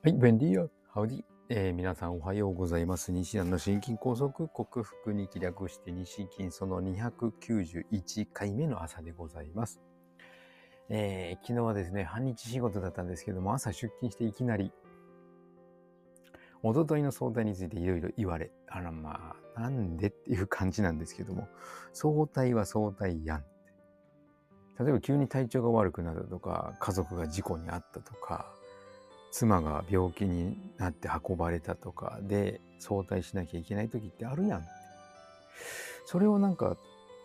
はい、便利よ。ハウディ。えー皆さんおはようございます。西安の心筋梗塞克服に気略して西筋その291回目の朝でございます。えー昨日はですね、半日仕事だったんですけども、朝出勤していきなり、一昨日の相対についていろいろ言われ、あらまあ、なんでっていう感じなんですけども、相対は相対やん。例えば急に体調が悪くなったとか、家族が事故に遭ったとか、妻が病気になって運ばれたとかで相対しなきゃいけない時ってあるやんって。それをなんか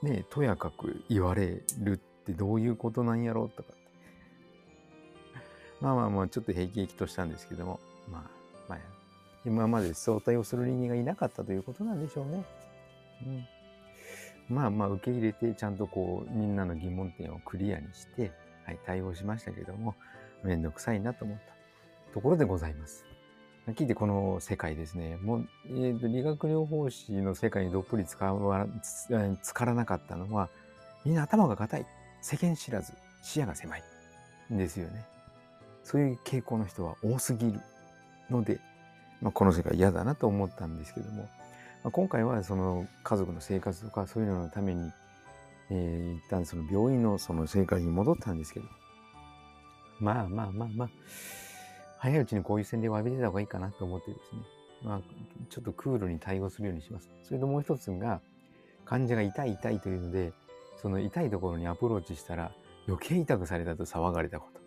ね、とやかく言われるってどういうことなんやろうとかって。まあまあまあちょっと平気々としたんですけども、まあまあ今まで相対をする人間がいなかったということなんでしょうね。うん、まあまあ受け入れてちゃんとこうみんなの疑問点をクリアにして、はい、対応しましたけども、めんどくさいなと思った。ところでございます。聞いてこの世界ですね、もう、えーと理学療法士の世界にどっぷり使わつからなかったのは、みんな頭が硬い、世間知らず、視野が狭い。んですよね。そういう傾向の人は多すぎるので、まあ、この世界嫌だなと思ったんですけども、まあ、今回はその家族の生活とかそういうののために、えー一旦その病院のその生活に戻ったんですけど、まあまあまあまあ、早いうちにこういう洗礼を浴びてた方がいいかなと思ってですね、まあ、ちょっとクールに対応するようにします。それともう一つが、患者が痛い痛いというので、その痛いところにアプローチしたら余計痛くされたと騒がれたこと。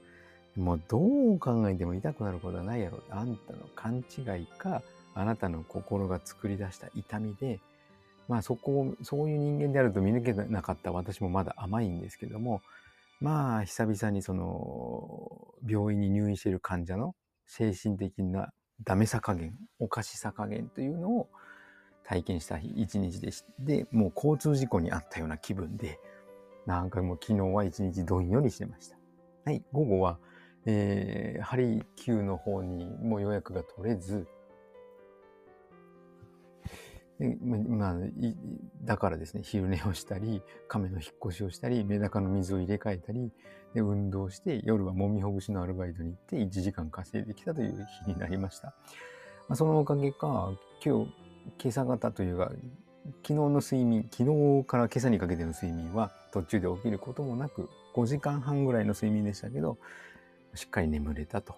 もうどう考えても痛くなることはないやろ。あんたの勘違いか、あなたの心が作り出した痛みで、まあそこを、そういう人間であると見抜けなかった私もまだ甘いんですけども、まあ久々にその病院に入院している患者の精神的なダメさ加減、おかしさ加減というのを体験した日一日でして、もう交通事故にあったような気分で、なんかもう昨日は一日どんよりしてました。はい、午後は、えー、ハリー級の方にもう予約が取れず、まあ、だからですね、昼寝をしたり、亀の引っ越しをしたり、メダカの水を入れ替えたり、で運動して、夜はもみほぐしのアルバイトに行って1時間稼いできたという日になりました。まあ、そのおかげか、今日、今朝方というか、昨日の睡眠、昨日から今朝にかけての睡眠は途中で起きることもなく、5時間半ぐらいの睡眠でしたけど、しっかり眠れたと。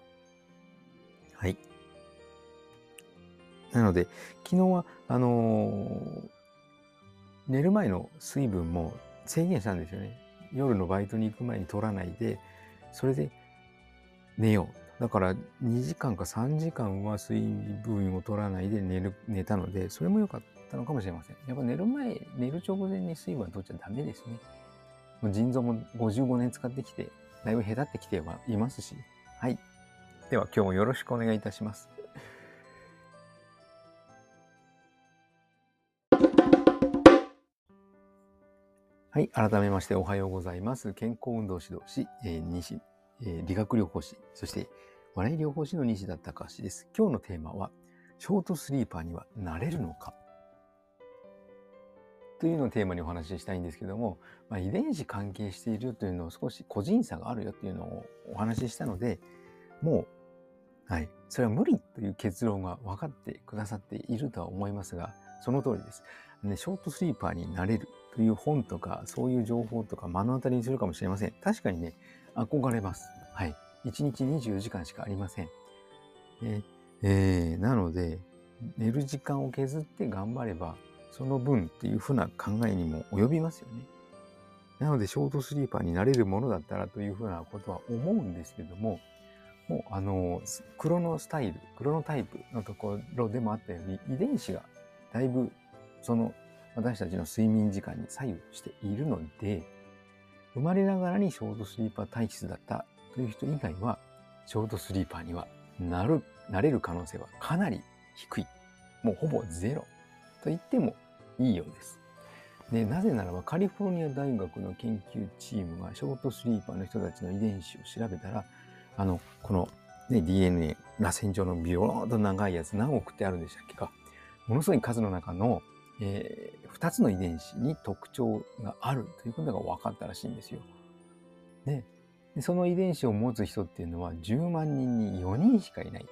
はい。なので、昨日は、あのー寝る前の水分も制限したんですよね。夜のバイトに行く前に取らないで、それで寝よう。だから2時間か3時間は水分を取らないで寝る寝たので、それも良かったのかもしれません。やっぱ寝る前、寝る直前に水分は取っちゃダメですね。もう腎臓も55年使ってきて、だいぶ下手ってきてはいますし。はい。では今日もよろしくお願いいたします。はい。改めましておはようございます。健康運動指導士、えー西、えー理学療法士、そして笑い療法士の西田隆です。今日のテーマは、ショートスリーパーにはなれるのか？というのをテーマにお話ししたいんですけども、まあ、遺伝子関係しているというのを少し個人差があるよっていうのをお話ししたので、もう、はい。それは無理という結論が分かってくださっているとは思いますが、その通りです。ね、ショートスリーパーになれるという本とか、そういう情報とか目の当たりにするかもしれません。確かにね、憧れます。はい。1日24時間しかありません。ええーなので、寝る時間を削って頑張れば、その分っていうふうな考えにも及びますよね。なので、ショートスリーパーになれるものだったらというふうなことは思うんですけども、もう、あの、クロノスタイル、クロノタイプのところでもあったように、遺伝子がだいぶ、その、私たちの睡眠時間に左右しているので、生まれながらにショートスリーパー体質だったという人以外は、ショートスリーパーにはなる、なれる可能性はかなり低い。もうほぼゼロと言ってもいいようです。で、なぜならばカリフォルニア大学の研究チームがショートスリーパーの人たちの遺伝子を調べたら、あの、この、ね、DNA、螺旋状のビヨーンと長いやつ何億ってあるんでしたっけか。ものすごい数の中の、えー、2つの遺伝子に特徴があるということが分かったらしいんですよ。で、その遺伝子を持つ人っていうのは10万人に4人しかいない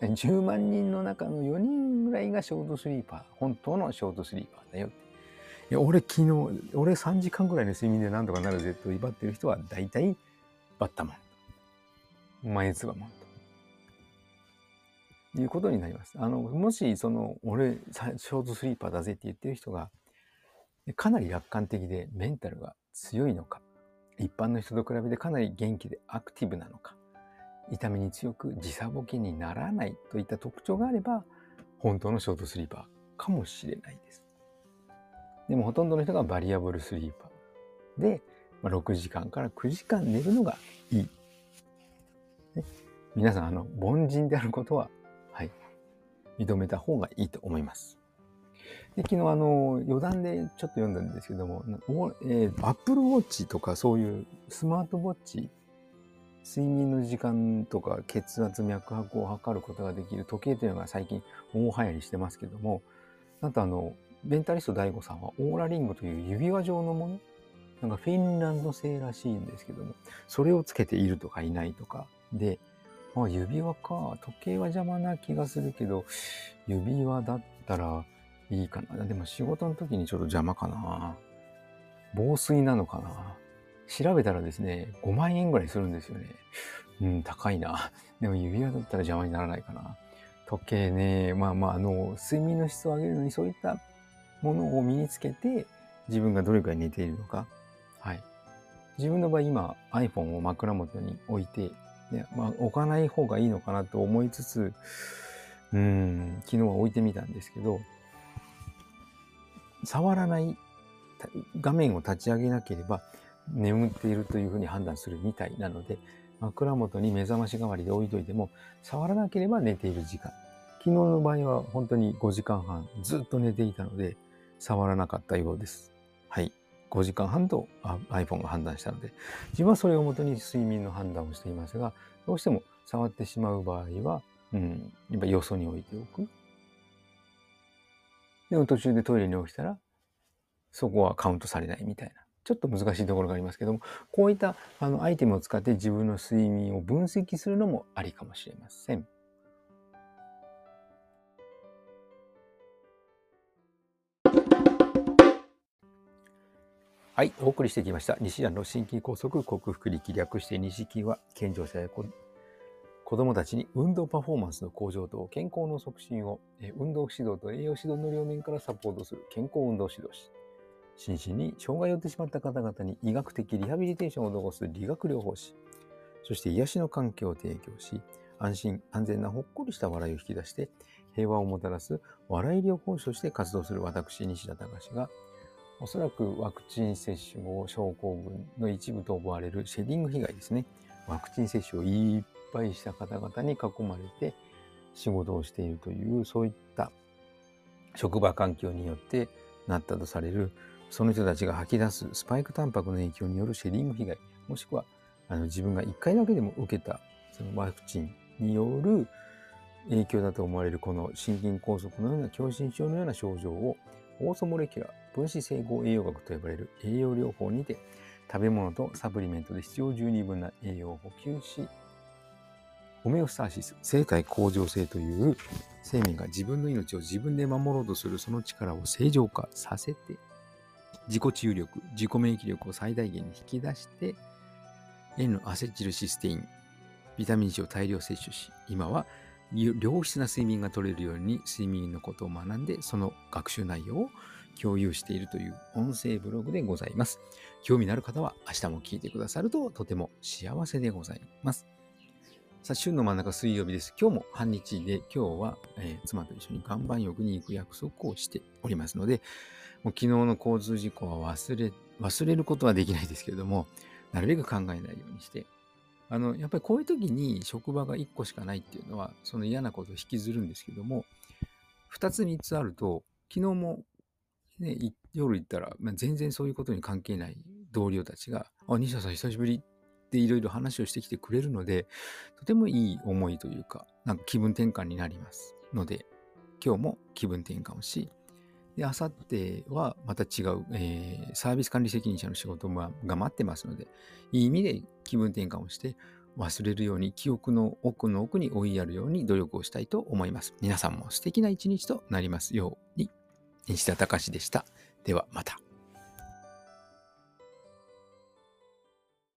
10万人の中の4人ぐらいがショートスリーパー、本当のショートスリーパーだよって。いや、俺昨日、俺3時間ぐらいの睡眠でなんとかなるぜと威張ってる人は大体バッタマン。前つばマンと。いうことになります。あの、もし、その、俺、ショートスリーパーだぜって言ってる人が、かなり楽観的でメンタルが強いのか、一般の人と比べてかなり元気でアクティブなのか、痛みに強く時差ボケにならないといった特徴があれば、本当のショートスリーパーかもしれないです。でもほとんどの人がバリアブルスリーパーで、まあ、6時間から9時間寝るのがいい。ね、皆さん、あの、凡人であることは、認めた方がいいと思います。で昨日あの余談でちょっと読んだんですけども、えー、Apple Watch とかそういうスマートウォッチ睡眠の時間とか血圧脈拍を測ることができる時計というのが最近大流行りしてますけどもなんとあのベンタリスト DAIGO さんはオーラリングという指輪状のものなんかフィンランド製らしいんですけどもそれをつけているとかいないとかであ指輪か時計は邪魔な気がするけど指輪だったらいいかなでも仕事の時にちょっと邪魔かな防水なのかな調べたらですね、5万円ぐらいするんですよね。うん、高いな。でも指輪だったら邪魔にならないかな。時計ね、まあまあ、あの、睡眠の質を上げるのにそういったものを身につけて、自分がどれくらい寝ているのか。はい。自分の場合今 iPhone を枕元に置いて、ねまあ、置かない方がいいのかなと思いつつ、うん、昨日は置いてみたんですけど、触らない画面を立ち上げなければ眠っているというふうに判断するみたいなので、枕元に目覚まし代わりで置いといても、触らなければ寝ている時間。昨日の場合は本当に5時間半ずっと寝ていたので、触らなかったようです。はい。5時間半と iPhone が判断したので、自分はそれをもとに睡眠の判断をしていますが、どうしても触ってしまう場合は、うん、やっぱよそに置いておく。でも途中でトイレに起きたら、そこはカウントされないみたいな。ちょっと難しいところがありますけども、こういったあのアイテムを使って自分の睡眠を分析するのもありかもしれません。はい、お送りしてきました。西田の心筋梗塞克服力略して西筋は健常者や子供たちに運動パフォーマンスの向上と健康の促進を運動指導と栄養指導の両面からサポートする健康運動指導士。心身に障害を負ってしまった方々に医学的リハビリテーションを施す理学療法士、そして癒しの環境を提供し、安心安全なほっこりした笑いを引き出して、平和をもたらす笑い療法士として活動する私、西田隆が、おそらくワクチン接種後症候群の一部と思われるシェディング被害ですね。ワクチン接種をいっぱいした方々に囲まれて仕事をしているという、そういった職場環境によってなったとされるその人たちが吐き出すスパイクタンパクの影響によるシェディング被害、もしくはあの自分が1回だけでも受けたそのワクチンによる影響だと思われるこの心筋梗塞のような狭心症のような症状をオーソモレキュラー分子整合栄養学と呼ばれる栄養療法にて食べ物とサプリメントで必要十二分な栄養を補給しホメオスターシス生体向上性という生命が自分の命を自分で守ろうとするその力を正常化させて自己治癒力、自己免疫力を最大限に引き出して、N アセチルシステイン、ビタミン C を大量摂取し、今は良質な睡眠が取れるように睡眠のことを学んで、その学習内容を共有しているという音声ブログでございます。興味のある方は明日も聞いてくださるととても幸せでございます。さあ、週の真ん中水曜日です。今日も半日で、今日は、えー、妻と一緒に岩盤浴に行く約束をしておりますので、もう昨日の交通事故は忘れ、忘れることはできないですけれども、なるべく考えないようにして、あの、やっぱりこういう時に職場が1個しかないっていうのは、その嫌なことを引きずるんですけども、2つ3つあると、昨日も、夜行ったら、まあ、全然そういうことに関係ない同僚たちが、あ、西田さん久しぶりっていろいろ話をしてきてくれるので、とてもいい思いというか、なんか気分転換になりますので、今日も気分転換をし、で、あさってはまた違う、えー、サービス管理責任者の仕事が待ってますので、いい意味で気分転換をして、忘れるように記憶の奥の奥に追いやるように努力をしたいと思います。皆さんも素敵な一日となりますように。西田隆でした。ではまた。